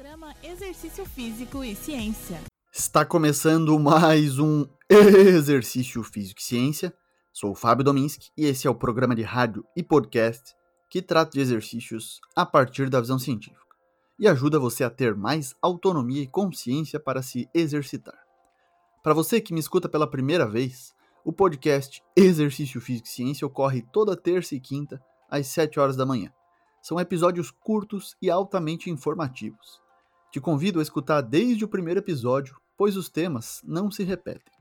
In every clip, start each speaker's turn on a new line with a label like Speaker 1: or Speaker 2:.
Speaker 1: Programa Exercício Físico e Ciência.
Speaker 2: Está começando mais um Exercício Físico e Ciência. Sou o Fábio Dominski e esse é o programa de rádio e podcast que trata de exercícios a partir da visão científica e ajuda você a ter mais autonomia e consciência para se exercitar. Para você que me escuta pela primeira vez, o podcast Exercício Físico e Ciência ocorre toda terça e quinta às 7 horas da manhã. São episódios curtos e altamente informativos. Te convido a escutar desde o primeiro episódio, pois os temas não se repetem.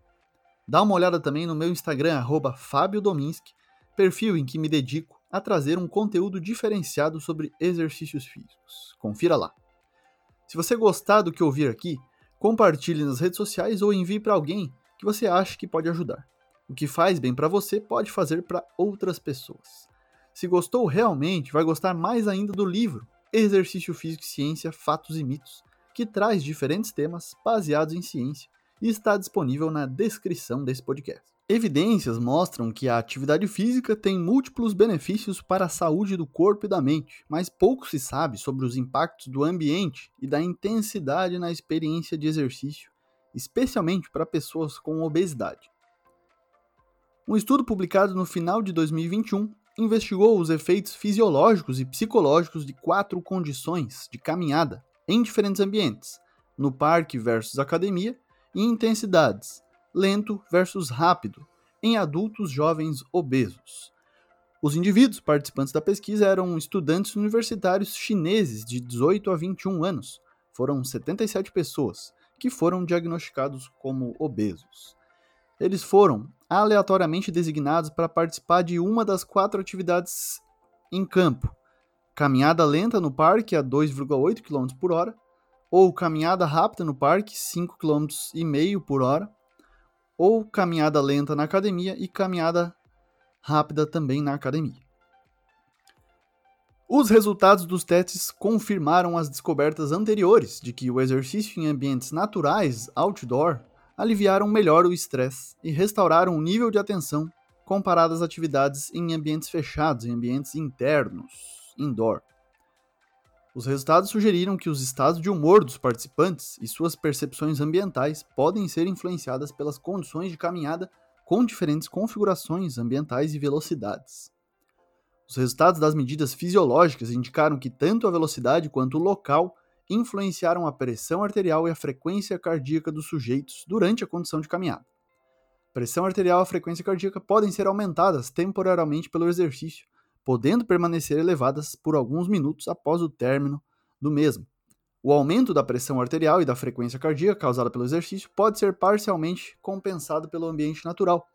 Speaker 2: Dá uma olhada também no meu Instagram, Fábio Dominski, perfil em que me dedico a trazer um conteúdo diferenciado sobre exercícios físicos. Confira lá. Se você gostar do que ouvir aqui, compartilhe nas redes sociais ou envie para alguém que você acha que pode ajudar. O que faz bem para você pode fazer para outras pessoas. Se gostou realmente, vai gostar mais ainda do livro Exercício Físico e Ciência, Fatos e Mitos, que traz diferentes temas baseados em ciência e está disponível na descrição desse podcast. Evidências mostram que a atividade física tem múltiplos benefícios para a saúde do corpo e da mente, mas pouco se sabe sobre os impactos do ambiente e da intensidade na experiência de exercício, especialmente para pessoas com obesidade. Um estudo publicado no final de 2021 investigou os efeitos fisiológicos e psicológicos de quatro condições de caminhada em diferentes ambientes, no parque versus academia, e intensidades, lento versus rápido, em adultos jovens obesos. Os indivíduos participantes da pesquisa eram estudantes universitários chineses de 18 a 21 anos. Foram 77 pessoas que foram diagnosticados como obesos. Eles foram aleatoriamente designados para participar de uma das quatro atividades em campo: caminhada lenta no parque a 2,8 km por hora, ou caminhada rápida no parque 5,5 km por hora, ou caminhada lenta na academia e caminhada rápida também na academia. Os resultados dos testes confirmaram as descobertas anteriores de que o exercício em ambientes naturais, outdoor, aliviaram melhor o estresse e restauraram o nível de atenção comparado às atividades em ambientes fechados, em ambientes internos, indoor. Os resultados sugeriram que os estados de humor dos participantes e suas percepções ambientais podem ser influenciadas pelas condições de caminhada com diferentes configurações ambientais e velocidades. Os resultados das medidas fisiológicas indicaram que tanto a velocidade quanto o local influenciaram a pressão arterial e a frequência cardíaca dos sujeitos durante a condição de caminhada. Pressão arterial e frequência cardíaca podem ser aumentadas temporariamente pelo exercício, podendo permanecer elevadas por alguns minutos após o término do mesmo. O aumento da pressão arterial e da frequência cardíaca causada pelo exercício pode ser parcialmente compensado pelo ambiente natural.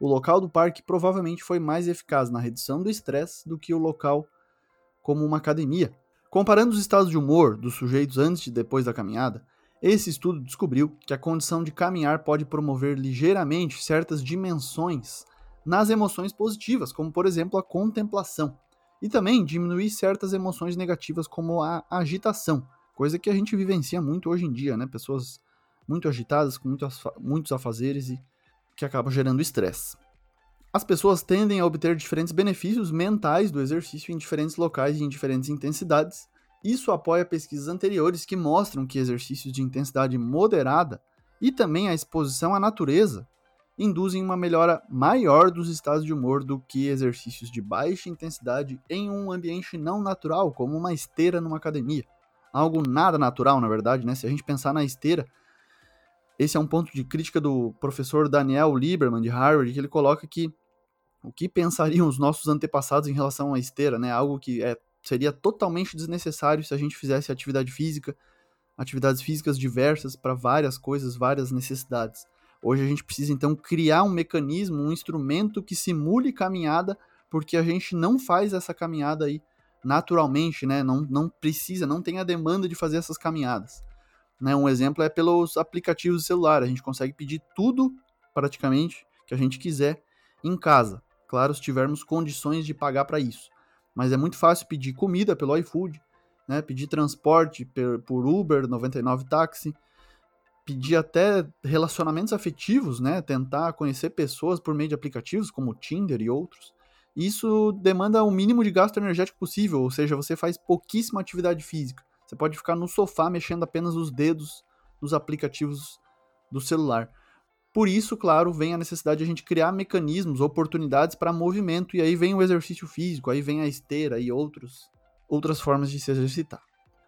Speaker 2: O local do parque provavelmente foi mais eficaz na redução do estresse do que o local como uma academia, Comparando os estados de humor dos sujeitos antes e depois da caminhada, esse estudo descobriu que a condição de caminhar pode promover ligeiramente certas dimensões nas emoções positivas, como por exemplo a contemplação, e também diminuir certas emoções negativas, como a agitação, coisa que a gente vivencia muito hoje em dia, né? Pessoas muito agitadas, com muitos, afazeres e que acabam gerando estresse. As pessoas tendem a obter diferentes benefícios mentais do exercício em diferentes locais e em diferentes intensidades. Isso apoia pesquisas anteriores que mostram que exercícios de intensidade moderada e também a exposição à natureza induzem uma melhora maior dos estados de humor do que exercícios de baixa intensidade em um ambiente não natural, como uma esteira numa academia. Algo nada natural, na verdade, né? Se a gente pensar na esteira, esse é um ponto de crítica do professor Daniel Lieberman de Harvard, que ele coloca que o que pensariam os nossos antepassados em relação à esteira, né? Algo que é, seria totalmente desnecessário se a gente fizesse atividade física, atividades físicas diversas para várias coisas, várias necessidades. Hoje a gente precisa então criar um mecanismo, um instrumento que simule caminhada, porque a gente não faz essa caminhada aí naturalmente, né? Não, não precisa, não tem a demanda de fazer essas caminhadas. Né? Um exemplo é pelos aplicativos de celular. A gente consegue pedir tudo, praticamente, que a gente quiser em casa. Claro, se tivermos condições de pagar para isso. Mas é muito fácil pedir comida pelo iFood, né? pedir transporte por Uber, 99 táxi, pedir até relacionamentos afetivos, né? tentar conhecer pessoas por meio de aplicativos como Tinder e outros. Isso demanda o mínimo de gasto energético possível, ou seja, você faz pouquíssima atividade física. Você pode ficar no sofá mexendo apenas os dedos dos aplicativos do celular. Por isso, claro, vem a necessidade de a gente criar mecanismos, oportunidades para movimento, e aí vem o exercício físico, aí vem a esteira e outros, outras formas de se exercitar.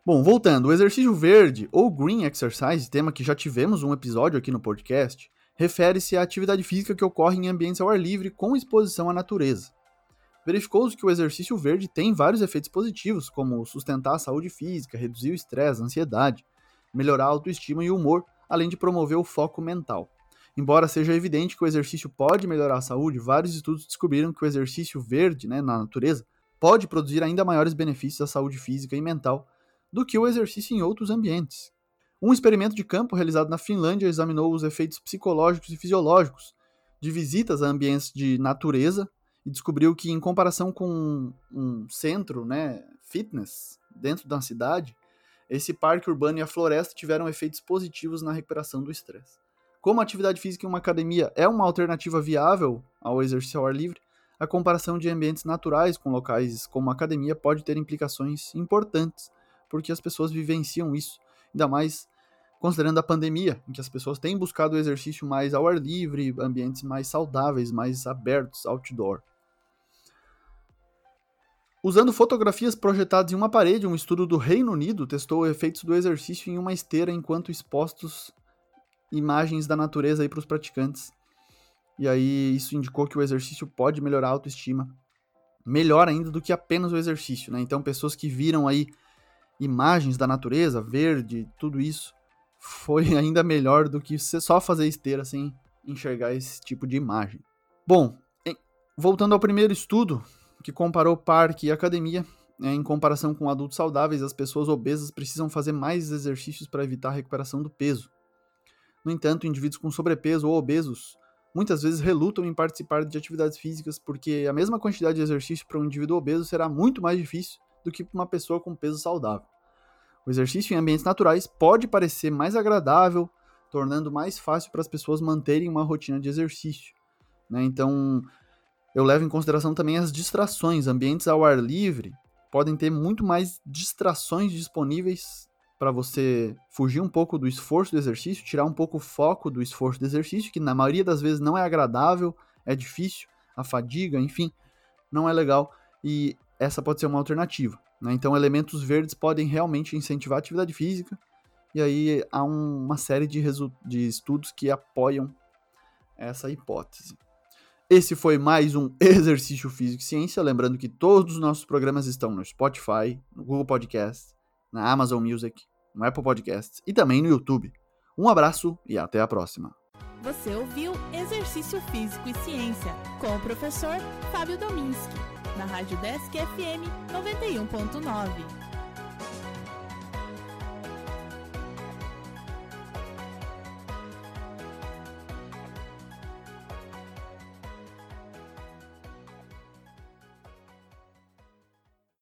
Speaker 2: Bom, voltando, o exercício verde ou green exercise, tema que já tivemos um episódio aqui no podcast, refere-se à atividade física que ocorre em ambientes ao ar livre com exposição à natureza. Verificou-se que o exercício verde tem vários efeitos positivos, como sustentar a saúde física, reduzir o estresse, a ansiedade, melhorar a autoestima e o humor, além de promover o foco mental. Embora seja evidente que o exercício pode melhorar a saúde, vários estudos descobriram que o exercício verde, né, na natureza, pode produzir ainda maiores benefícios à saúde física e mental do que o exercício em outros ambientes. Um experimento de campo realizado na Finlândia examinou os efeitos psicológicos e fisiológicos de visitas a ambientes de natureza e descobriu que, em comparação com um centro né, fitness dentro da cidade, esse parque urbano e a floresta tiveram efeitos positivos na recuperação do estresse. Como a atividade física em uma academia é uma alternativa viável ao exercício ao ar livre, a comparação de ambientes naturais com locais como academia pode ter implicações importantes, porque as pessoas vivenciam isso, ainda mais considerando a pandemia, em que as pessoas têm buscado o exercício mais ao ar livre, ambientes mais saudáveis, mais abertos, outdoor. Usando fotografias projetadas em uma parede, um estudo do Reino Unido testou efeitos do exercício em uma esteira enquanto expostos imagens da natureza aí para os praticantes. E aí isso indicou que o exercício pode melhorar a autoestima, melhor ainda do que apenas o exercício, né? Então pessoas que viram aí imagens da natureza, verde, tudo isso, foi ainda melhor do que só fazer esteira sem enxergar esse tipo de imagem. Bom, voltando ao primeiro estudo, que comparou parque e academia, né, em comparação com adultos saudáveis, as pessoas obesas precisam fazer mais exercícios para evitar a recuperação do peso. No entanto, indivíduos com sobrepeso ou obesos muitas vezes relutam em participar de atividades físicas porque a mesma quantidade de exercício para um indivíduo obeso será muito mais difícil do que para uma pessoa com peso saudável. O exercício em ambientes naturais pode parecer mais agradável, tornando mais fácil para as pessoas manterem uma rotina de exercício. Né? Então, eu levo em consideração também as distrações. Ambientes ao ar livre podem ter muito mais distrações disponíveis para você fugir um pouco do esforço do exercício, tirar um pouco o foco do esforço do exercício, que na maioria das vezes não é agradável, é difícil, a fadiga, enfim, não é legal e essa pode ser uma alternativa. Né? Então, elementos verdes podem realmente incentivar a atividade física e aí há um, uma série de, de estudos que apoiam essa hipótese. Esse foi mais um Exercício Físico e Ciência. Lembrando que todos os nossos programas estão no Spotify, no Google Podcast, na Amazon Music no Apple Podcasts e também no YouTube. Um abraço e até a próxima.
Speaker 1: Você ouviu Exercício Físico e Ciência com o professor Fábio Dominski, na Rádio Desk FM 91.9.